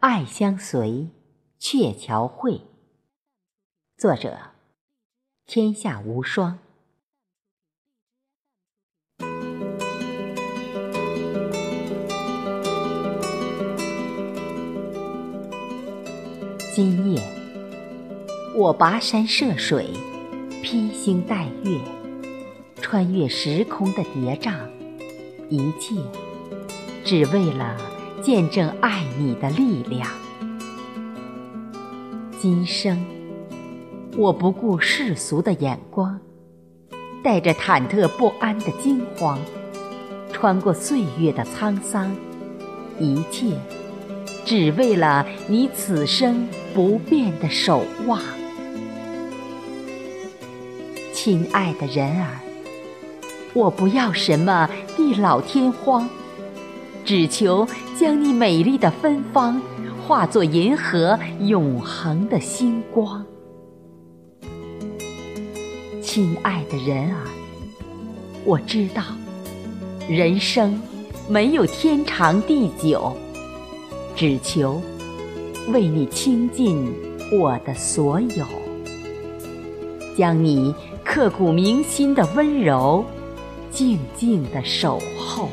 爱相随，鹊桥会。作者：天下无双。今夜，我跋山涉水，披星戴月，穿越时空的叠嶂，一切只为了见证爱你的力量。今生，我不顾世俗的眼光，带着忐忑不安的惊慌，穿过岁月的沧桑，一切。只为了你此生不变的守望，亲爱的人儿，我不要什么地老天荒，只求将你美丽的芬芳化作银河永恒的星光。亲爱的人儿，我知道，人生没有天长地久。只求为你倾尽我的所有，将你刻骨铭心的温柔静静的守候。